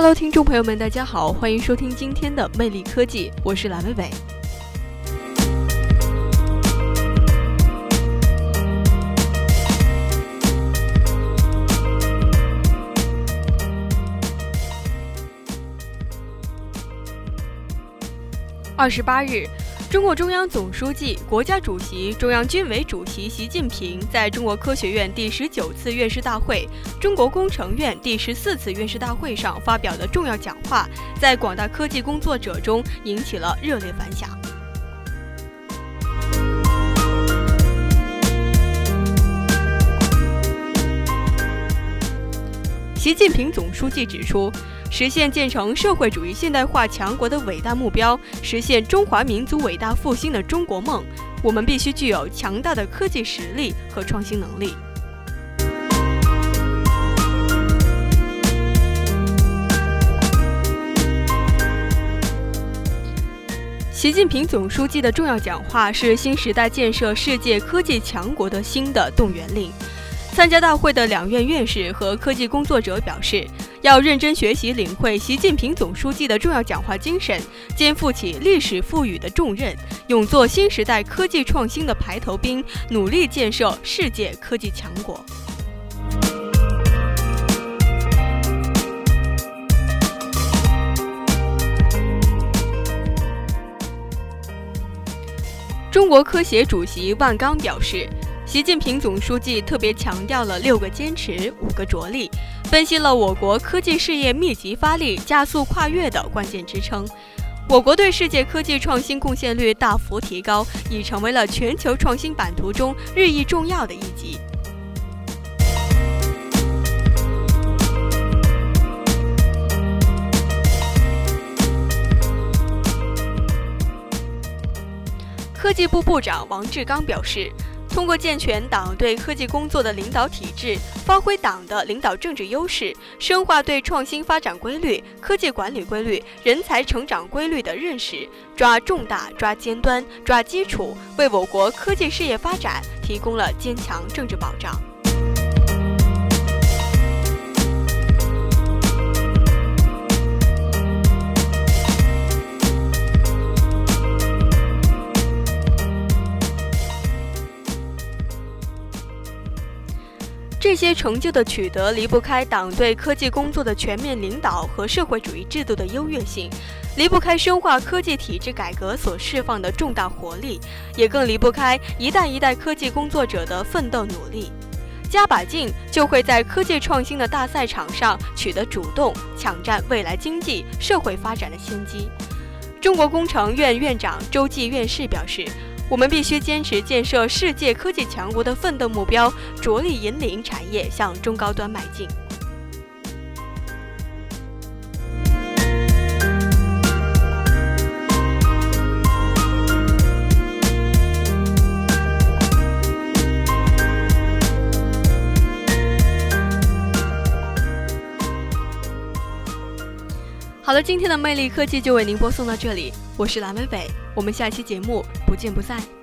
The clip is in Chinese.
Hello，听众朋友们，大家好，欢迎收听今天的魅力科技，我是蓝伟伟。二十八日。中共中央总书记、国家主席、中央军委主席习近平在中国科学院第十九次院士大会、中国工程院第十四次院士大会上发表的重要讲话，在广大科技工作者中引起了热烈反响。习近平总书记指出。实现建成社会主义现代化强国的伟大目标，实现中华民族伟大复兴的中国梦，我们必须具有强大的科技实力和创新能力。习近平总书记的重要讲话是新时代建设世界科技强国的新的动员令。参加大会的两院院士和科技工作者表示。要认真学习领会习近平总书记的重要讲话精神，肩负起历史赋予的重任，勇做新时代科技创新的排头兵，努力建设世界科技强国。中国科协主席万钢表示。习近平总书记特别强调了六个坚持、五个着力，分析了我国科技事业密集发力、加速跨越的关键支撑。我国对世界科技创新贡献率大幅提高，已成为了全球创新版图中日益重要的一极。科技部部长王志刚表示。通过健全党对科技工作的领导体制，发挥党的领导政治优势，深化对创新发展规律、科技管理规律、人才成长规律的认识，抓重大、抓尖端、抓基础，为我国科技事业发展提供了坚强政治保障。这些成就的取得离不开党对科技工作的全面领导和社会主义制度的优越性，离不开深化科技体制改革所释放的重大活力，也更离不开一代一代科技工作者的奋斗努力。加把劲，就会在科技创新的大赛场上取得主动，抢占未来经济社会发展的先机。中国工程院院长周继院士表示。我们必须坚持建设世界科技强国的奋斗目标，着力引领产业向中高端迈进。好了，今天的魅力科技就为您播送到这里，我是蓝伟伟，我们下期节目不见不散。